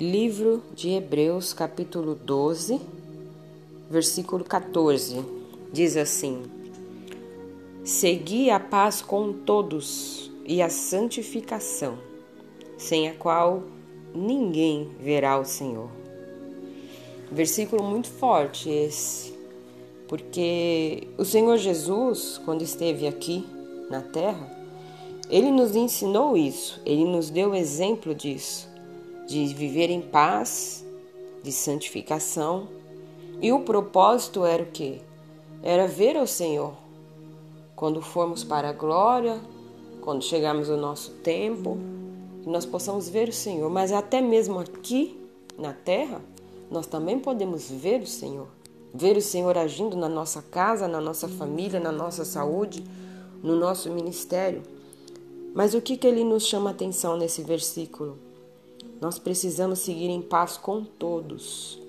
Livro de Hebreus, capítulo 12, versículo 14, diz assim: Segui a paz com todos e a santificação, sem a qual ninguém verá o Senhor. Versículo muito forte esse, porque o Senhor Jesus, quando esteve aqui na terra, ele nos ensinou isso, ele nos deu exemplo disso de viver em paz, de santificação. E o propósito era o quê? Era ver o Senhor. Quando formos para a glória, quando chegarmos ao nosso tempo, nós possamos ver o Senhor. Mas até mesmo aqui na terra, nós também podemos ver o Senhor. Ver o Senhor agindo na nossa casa, na nossa família, na nossa saúde, no nosso ministério. Mas o que, que ele nos chama a atenção nesse versículo? Nós precisamos seguir em paz com todos.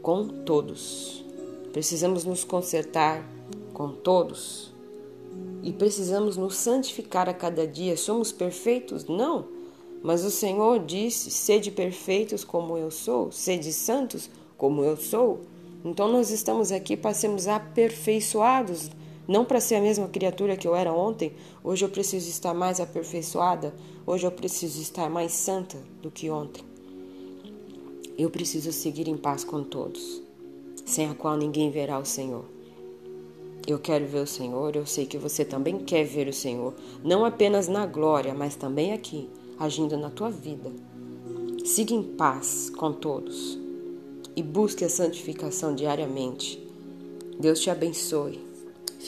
Com todos. Precisamos nos consertar com todos. E precisamos nos santificar a cada dia. Somos perfeitos? Não. Mas o Senhor disse: sede perfeitos como eu sou, sede santos como eu sou. Então nós estamos aqui para sermos aperfeiçoados não para ser a mesma criatura que eu era ontem, hoje eu preciso estar mais aperfeiçoada, hoje eu preciso estar mais santa do que ontem. Eu preciso seguir em paz com todos, sem a qual ninguém verá o Senhor. Eu quero ver o Senhor, eu sei que você também quer ver o Senhor, não apenas na glória, mas também aqui, agindo na tua vida. Siga em paz com todos e busque a santificação diariamente. Deus te abençoe.